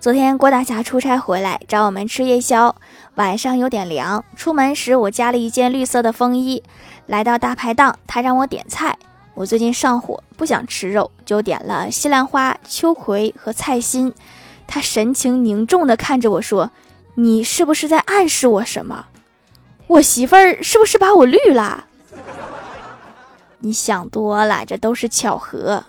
昨天郭大侠出差回来找我们吃夜宵，晚上有点凉，出门时我加了一件绿色的风衣。来到大排档，他让我点菜，我最近上火，不想吃肉，就点了西兰花、秋葵和菜心。他神情凝重地看着我说：‘你是不是在暗示我什么？’我媳妇儿是不是把我绿了？你想多了，这都是巧合。